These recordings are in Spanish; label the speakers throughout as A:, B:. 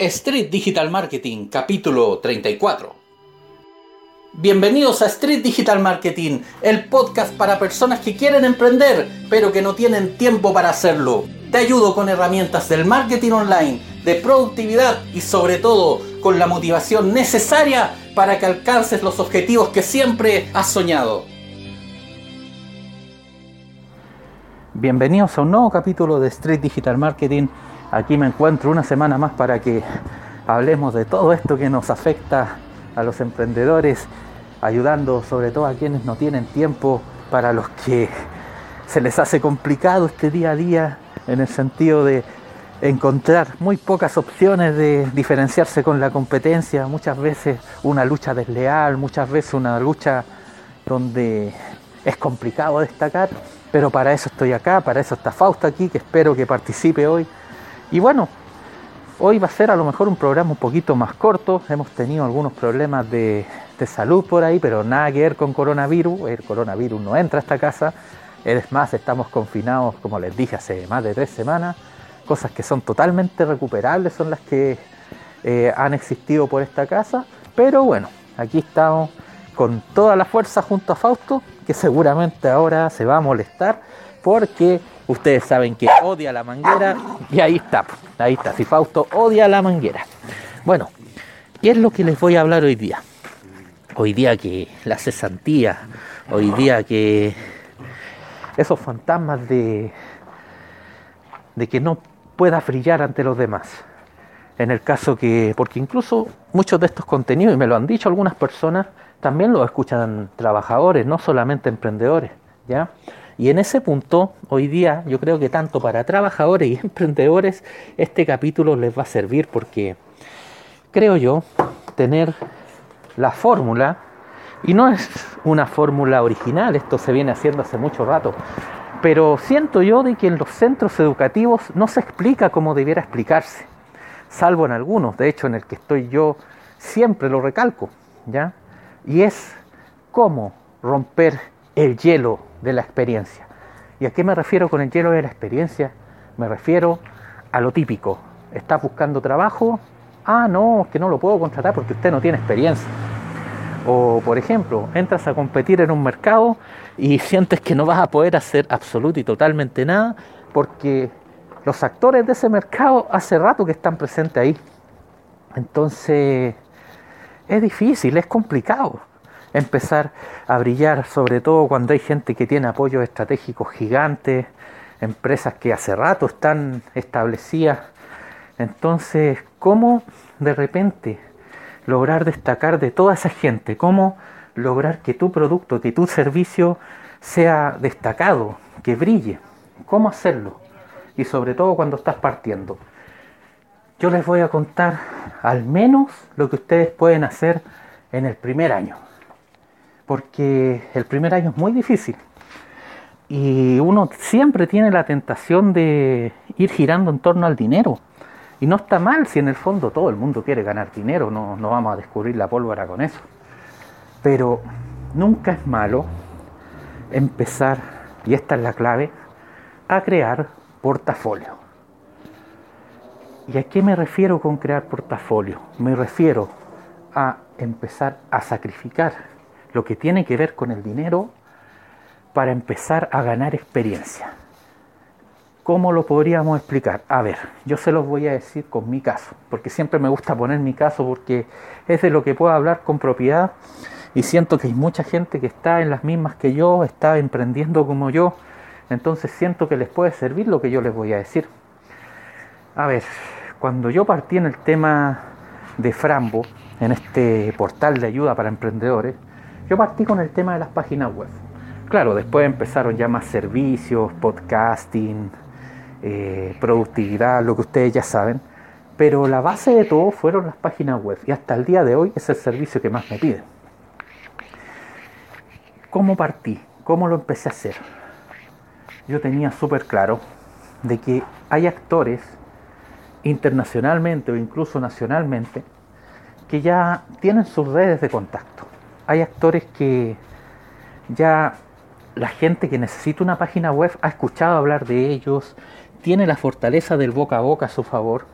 A: Street Digital Marketing, capítulo 34. Bienvenidos a Street Digital Marketing, el podcast para personas que quieren emprender, pero que no tienen tiempo para hacerlo. Te ayudo con herramientas del marketing online, de productividad y sobre todo con la motivación necesaria para que alcances los objetivos que siempre has soñado. Bienvenidos a un nuevo capítulo de Street Digital Marketing. Aquí me encuentro una semana más para que hablemos de todo esto que nos afecta a los emprendedores, ayudando sobre todo a quienes no tienen tiempo, para los que se les hace complicado este día a día en el sentido de encontrar muy pocas opciones de diferenciarse con la competencia, muchas veces una lucha desleal, muchas veces una lucha donde es complicado destacar, pero para eso estoy acá, para eso está Fausto aquí, que espero que participe hoy y bueno, hoy va a ser a lo mejor un programa un poquito más corto. Hemos tenido algunos problemas de, salud por ahí, pero nada que ver con coronavirus. El coronavirus no entra a esta casa. Es más, estamos confinados, como les dije, hace más de tres semanas. Cosas que son totalmente recuperables son las que eh, han existido por esta casa. Pero bueno, aquí estamos con toda la fuerza junto a Fausto, que seguramente ahora se va a molestar porque Ustedes saben que odia la manguera y ahí está, ahí está. Si Fausto odia la manguera. Bueno, ¿qué es lo que les voy a hablar hoy día? Hoy día que la cesantía, hoy día que esos fantasmas de, de que no pueda brillar ante los demás. En el caso que, porque incluso muchos de estos contenidos, y me lo han dicho algunas personas, también los escuchan trabajadores, no solamente emprendedores, ¿ya? Y en ese punto, hoy día, yo creo que tanto para trabajadores y emprendedores, este capítulo les va a servir porque creo yo tener la fórmula, y no es una fórmula original, esto se viene haciendo hace mucho rato, pero siento yo de que en los centros educativos no se explica como debiera explicarse, salvo en algunos, de hecho en el que estoy yo siempre lo recalco, ¿ya? Y es cómo romper el hielo de la experiencia. ¿Y a qué me refiero con el hielo de la experiencia? Me refiero a lo típico. ¿Estás buscando trabajo? Ah, no, es que no lo puedo contratar porque usted no tiene experiencia. O, por ejemplo, entras a competir en un mercado y sientes que no vas a poder hacer absoluto y totalmente nada porque los actores de ese mercado hace rato que están presentes ahí. Entonces, es difícil, es complicado empezar a brillar, sobre todo cuando hay gente que tiene apoyos estratégicos gigantes, empresas que hace rato están establecidas. Entonces, ¿cómo de repente lograr destacar de toda esa gente? ¿Cómo lograr que tu producto, que tu servicio sea destacado, que brille? ¿Cómo hacerlo? Y sobre todo cuando estás partiendo. Yo les voy a contar al menos lo que ustedes pueden hacer en el primer año porque el primer año es muy difícil y uno siempre tiene la tentación de ir girando en torno al dinero. Y no está mal si en el fondo todo el mundo quiere ganar dinero, no, no vamos a descubrir la pólvora con eso. Pero nunca es malo empezar, y esta es la clave, a crear portafolio. ¿Y a qué me refiero con crear portafolio? Me refiero a empezar a sacrificar lo que tiene que ver con el dinero para empezar a ganar experiencia. ¿Cómo lo podríamos explicar? A ver, yo se los voy a decir con mi caso, porque siempre me gusta poner mi caso porque es de lo que puedo hablar con propiedad y siento que hay mucha gente que está en las mismas que yo, está emprendiendo como yo, entonces siento que les puede servir lo que yo les voy a decir. A ver, cuando yo partí en el tema de Frambo, en este portal de ayuda para emprendedores, yo partí con el tema de las páginas web. Claro, después empezaron ya más servicios, podcasting, eh, productividad, lo que ustedes ya saben. Pero la base de todo fueron las páginas web y hasta el día de hoy es el servicio que más me piden. ¿Cómo partí? ¿Cómo lo empecé a hacer? Yo tenía súper claro de que hay actores internacionalmente o incluso nacionalmente que ya tienen sus redes de contacto hay actores que ya la gente que necesita una página web ha escuchado hablar de ellos, tiene la fortaleza del boca a boca a su favor.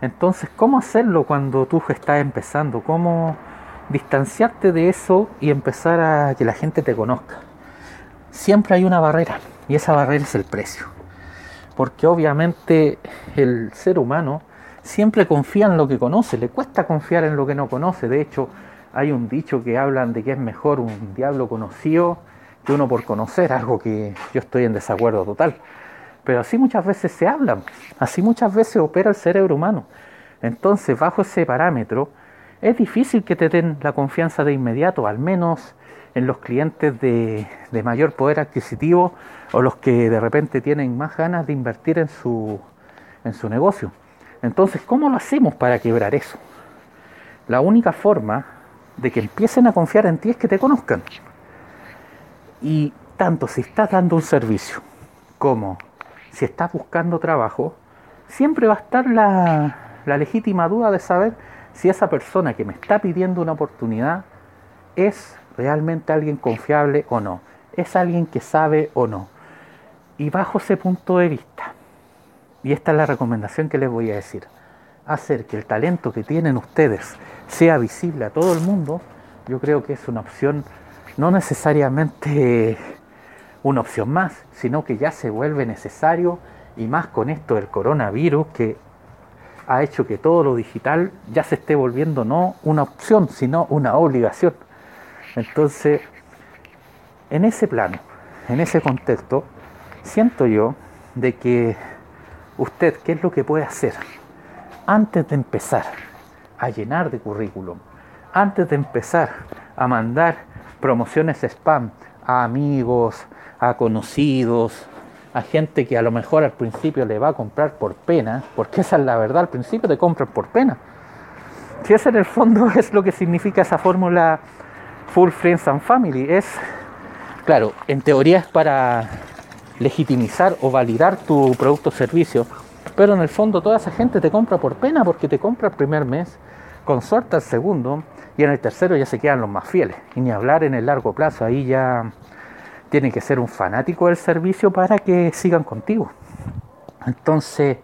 A: Entonces, ¿cómo hacerlo cuando tú estás empezando? ¿Cómo distanciarte de eso y empezar a que la gente te conozca? Siempre hay una barrera y esa barrera es el precio. Porque obviamente el ser humano siempre confía en lo que conoce, le cuesta confiar en lo que no conoce. De hecho, hay un dicho que hablan de que es mejor un diablo conocido que uno por conocer, algo que yo estoy en desacuerdo total. Pero así muchas veces se hablan, así muchas veces opera el cerebro humano. Entonces, bajo ese parámetro, es difícil que te den la confianza de inmediato, al menos en los clientes de, mayor poder adquisitivo o los que de repente tienen más ganas de invertir en su, en su negocio. Entonces, ¿cómo lo hacemos para quebrar eso? La única forma de que empiecen a confiar en ti es que te conozcan. Y tanto si estás dando un servicio como si estás buscando trabajo, siempre va a estar la, la legítima duda de saber si esa persona que me está pidiendo una oportunidad es realmente alguien confiable o no, es alguien que sabe o no. Y bajo ese punto de vista, y esta es la recomendación que les voy a decir, hacer que el talento que tienen ustedes sea visible a todo el mundo, yo creo que es una opción no necesariamente una opción más, sino que ya se vuelve necesario y más con esto del coronavirus que ha hecho que todo lo digital ya se esté volviendo no una opción, sino una obligación. Entonces, en ese plano, en ese contexto, siento yo de que usted, ¿qué es lo que puede hacer? Antes de empezar a llenar de currículum, antes de empezar a mandar promociones spam a amigos, a conocidos, a gente que a lo mejor al principio le va a comprar por pena, porque esa es la verdad, al principio te compran por pena. Si ese en el fondo es lo que significa esa fórmula Full Friends and Family, es, claro, en teoría es para legitimizar o validar tu producto o servicio, pero en el fondo toda esa gente te compra por pena porque te compra el primer mes, con suerte el segundo, y en el tercero ya se quedan los más fieles. Y ni hablar en el largo plazo, ahí ya tiene que ser un fanático del servicio para que sigan contigo. Entonces,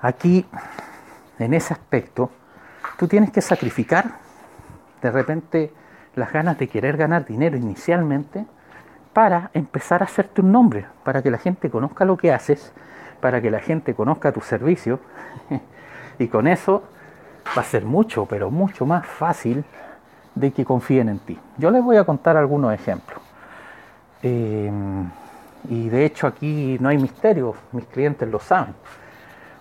A: aquí, en ese aspecto, tú tienes que sacrificar de repente las ganas de querer ganar dinero inicialmente para empezar a hacerte un nombre, para que la gente conozca lo que haces, para que la gente conozca tu servicio y con eso va a ser mucho, pero mucho más fácil de que confíen en ti. Yo les voy a contar algunos ejemplos. Eh, y de hecho aquí no hay misterio, mis clientes lo saben.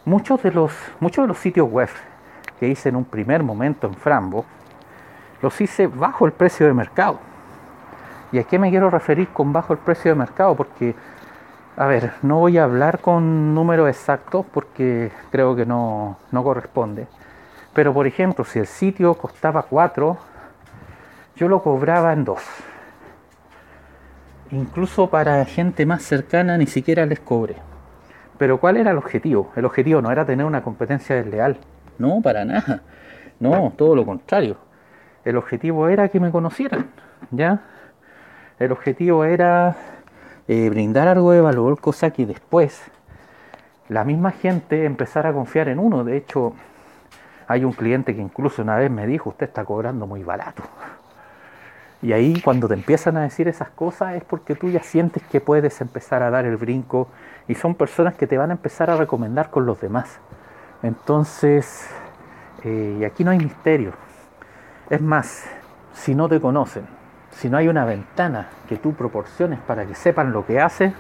A: Muchos de los, muchos de los sitios web que hice en un primer momento en Frambo, los hice bajo el precio de mercado. ¿Y a qué me quiero referir con bajo el precio de mercado? Porque, a ver, no voy a hablar con números exactos porque creo que no, no corresponde. Pero, por ejemplo, si el sitio costaba 4, yo lo cobraba en 2 incluso para gente más cercana ni siquiera les cobre. Pero ¿cuál era el objetivo? El objetivo no era tener una competencia desleal. No, para nada. No, todo lo contrario. El objetivo era que me conocieran, ¿ya? El objetivo era eh, brindar algo de valor, cosa que después la misma gente empezara a confiar en uno. De hecho, hay un cliente que incluso una vez me dijo, usted está cobrando muy barato. Y ahí cuando te empiezan a decir esas cosas es porque tú ya sientes que puedes empezar a dar el brinco y son personas que te van a empezar a recomendar con los demás. Entonces, eh, aquí no hay misterio. Es más, si no te conocen, si no hay una ventana que tú proporciones para que sepan lo que haces,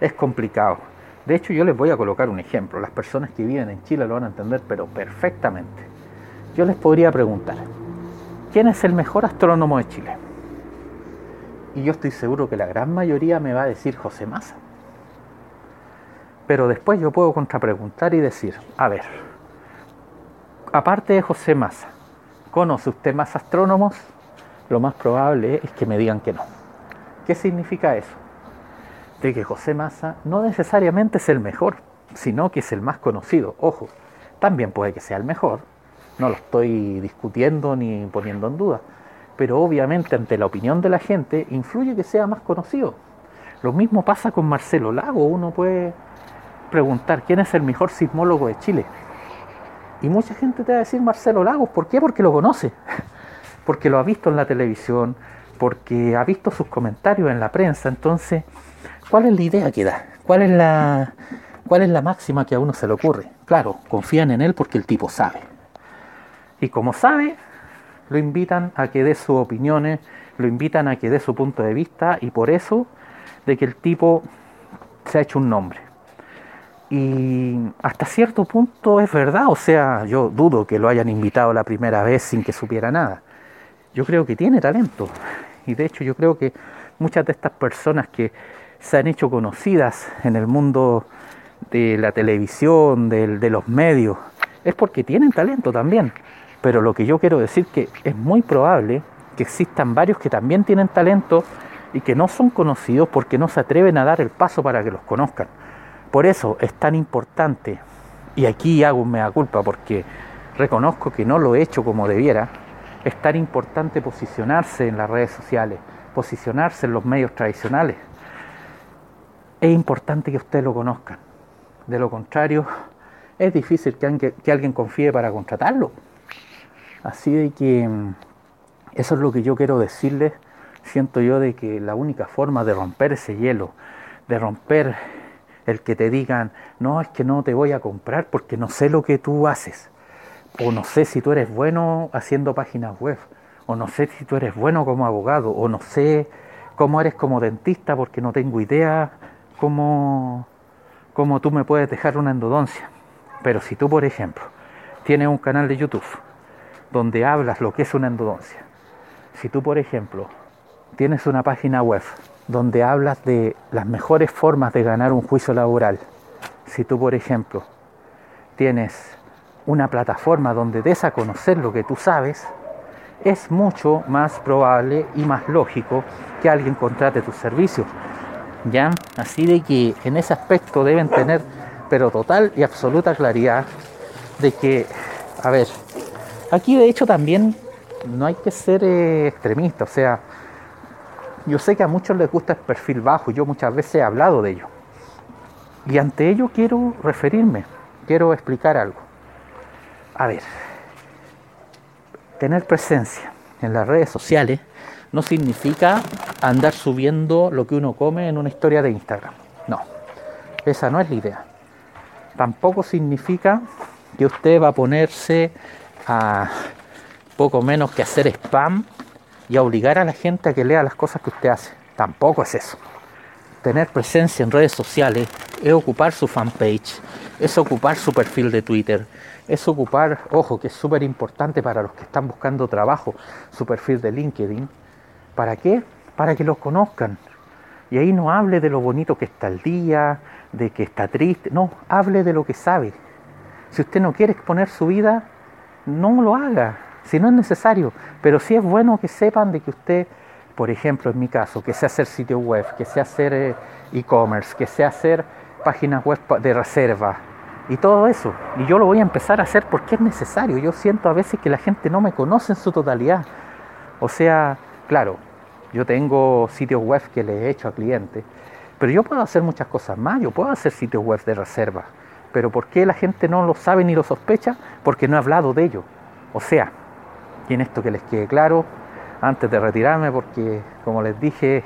A: es complicado. De hecho, yo les voy a colocar un ejemplo. Las personas que viven en Chile lo van a entender, pero perfectamente. Yo les podría preguntar, ¿quién es el mejor astrónomo de Chile? Y yo estoy seguro que la gran mayoría me va a decir José Massa. Pero después yo puedo contrapreguntar y decir, a ver, aparte de José Massa, ¿conoce usted más astrónomos? Lo más probable es que me digan que no. ¿Qué significa eso? De que José Massa no necesariamente es el mejor, sino que es el más conocido. Ojo, también puede que sea el mejor. No lo estoy discutiendo ni poniendo en duda pero obviamente ante la opinión de la gente influye que sea más conocido. Lo mismo pasa con Marcelo Lago, uno puede preguntar quién es el mejor sismólogo de Chile. Y mucha gente te va a decir Marcelo Lagos, ¿por qué? Porque lo conoce, porque lo ha visto en la televisión, porque ha visto sus comentarios en la prensa. Entonces, ¿cuál es la idea que da? ¿Cuál es la, cuál es la máxima que a uno se le ocurre? Claro, confían en él porque el tipo sabe. Y como sabe, lo invitan a que dé sus opiniones, lo invitan a que dé su punto de vista y por eso de que el tipo se ha hecho un nombre. Y hasta cierto punto es verdad, o sea, yo dudo que lo hayan invitado la primera vez sin que supiera nada. Yo creo que tiene talento. Y de hecho yo creo que muchas de estas personas que se han hecho conocidas en el mundo de la televisión, de, de los medios, es porque tienen talento también. Pero lo que yo quiero decir que es muy probable que existan varios que también tienen talento y que no son conocidos porque no se atreven a dar el paso para que los conozcan. Por eso es tan importante, y aquí hago un mea culpa porque reconozco que no lo he hecho como debiera, es tan importante posicionarse en las redes sociales, posicionarse en los medios tradicionales. Es importante que ustedes lo conozcan. De lo contrario, es difícil que, alguien confíe para contratarlo. Así de que mm, eso es lo que yo quiero decirles. Siento yo de que la única forma de romper ese hielo, de romper el que te digan, no, es que no te voy a comprar porque no sé lo que tú haces, o no sé si tú eres bueno haciendo páginas web, o no sé si tú eres bueno como abogado, o no sé cómo eres como dentista porque no tengo idea cómo, cómo tú me puedes dejar una endodoncia. Pero si tú, por ejemplo, tienes un canal de YouTube, donde hablas lo que es una endodoncia. Si tú, por ejemplo, tienes una página web donde hablas de las mejores formas de ganar un juicio laboral, si tú, por ejemplo, tienes una plataforma donde des a conocer lo que tú sabes, es mucho más probable y más lógico que alguien contrate tus servicios. ¿Ya? Así de que en ese aspecto deben tener, pero total y absoluta claridad de que, a ver, Aquí de hecho también no hay que ser eh, extremista, o sea, yo sé que a muchos les gusta el perfil bajo, yo muchas veces he hablado de ello. Y ante ello quiero referirme, quiero explicar algo. A ver, tener presencia en las redes sociales no significa andar subiendo lo que uno come en una historia de Instagram. No, esa no es la idea. Tampoco significa que usted va a ponerse a poco menos que hacer spam y a obligar a la gente a que lea las cosas que usted hace. Tampoco es eso. Tener presencia en redes sociales es ocupar su fanpage, es ocupar su perfil de Twitter, es ocupar, ojo, que es súper importante para los que están buscando trabajo, su perfil de LinkedIn. ¿Para qué? Para que los conozcan. Y ahí no hable de lo bonito que está el día, de que está triste, no, hable de lo que sabe. Si usted no quiere exponer su vida, no lo haga, si no es necesario. Pero sí es bueno que sepan de que usted, por ejemplo, en mi caso, que sé hacer sitio web, que sé hacer eh, e-commerce, que sé hacer páginas web de reserva y todo eso. Y yo lo voy a empezar a hacer porque es necesario. Yo siento a veces que la gente no me conoce en su totalidad. O sea, claro, yo tengo sitios web que le he hecho a clientes, pero yo puedo hacer muchas cosas más. Yo puedo hacer sitios web de reserva pero ¿por qué la gente no lo sabe ni lo sospecha? Porque no he hablado de ello. O sea, y en esto que les quede claro, antes de retirarme, porque como les dije,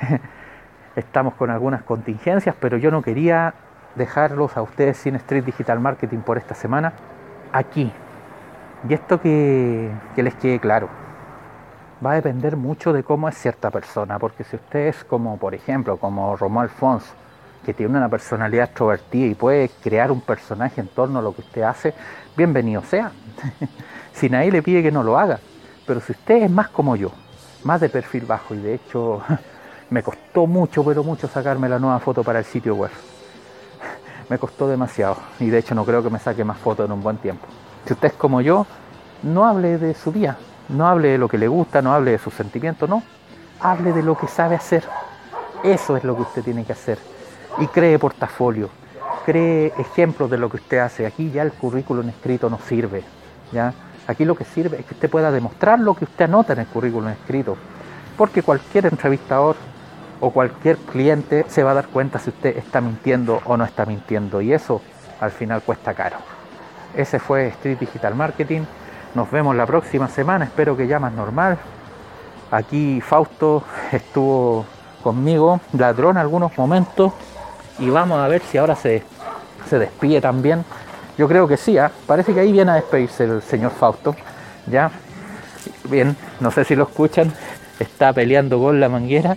A: estamos con algunas contingencias, pero yo no quería dejarlos a ustedes sin Street Digital Marketing por esta semana, aquí. Y esto que, que les quede claro, va a depender mucho de cómo es cierta persona, porque si usted es como, por ejemplo, como Romo Alfonso, que tiene una personalidad extrovertida y puede crear un personaje en torno a lo que usted hace, bienvenido sea. si nadie le pide que no lo haga. Pero si usted es más como yo, más de perfil bajo, y de hecho me costó mucho, pero mucho sacarme la nueva foto para el sitio web. me costó demasiado y de hecho no creo que me saque más fotos en un buen tiempo. Si usted es como yo, no hable de su vida, no hable de lo que le gusta, no hable de sus sentimientos, no. Hable de lo que sabe hacer. Eso es lo que usted tiene que hacer y cree portafolio, cree ejemplos de lo que usted hace. Aquí ya el currículum escrito no sirve. ¿ya? Aquí lo que sirve es que usted pueda demostrar lo que usted anota en el currículum escrito. Porque cualquier entrevistador o cualquier cliente se va a dar cuenta si usted está mintiendo o no está mintiendo. Y eso al final cuesta caro. ese fue Street Digital Marketing. Nos vemos la próxima semana, espero que ya más normal. Aquí Fausto estuvo conmigo, ladrón algunos momentos, y vamos a ver si ahora se, se despide también. Yo creo que sí, ¿ah? parece que ahí viene a despedirse el señor Fausto. ¿ya? Bien, no sé si lo escuchan, está peleando con la manguera.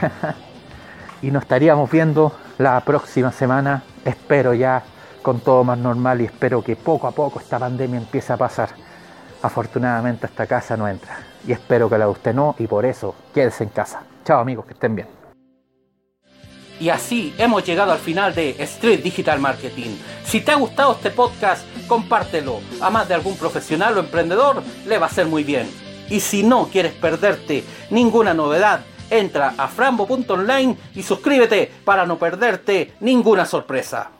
A: y nos estaríamos viendo la próxima semana, espero ya con todo más normal y espero que poco a poco esta pandemia empiece a pasar. Afortunadamente esta casa no entra y espero que la de usted no y por eso quédese en casa. Chao amigos, que estén bien.
B: Y así hemos llegado al final de Street Digital Marketing. Si te ha gustado este podcast, compártelo. A más de algún profesional o emprendedor le va a ser muy bien. Y si no quieres perderte ninguna novedad, entra a frambo.online y suscríbete para no perderte ninguna sorpresa.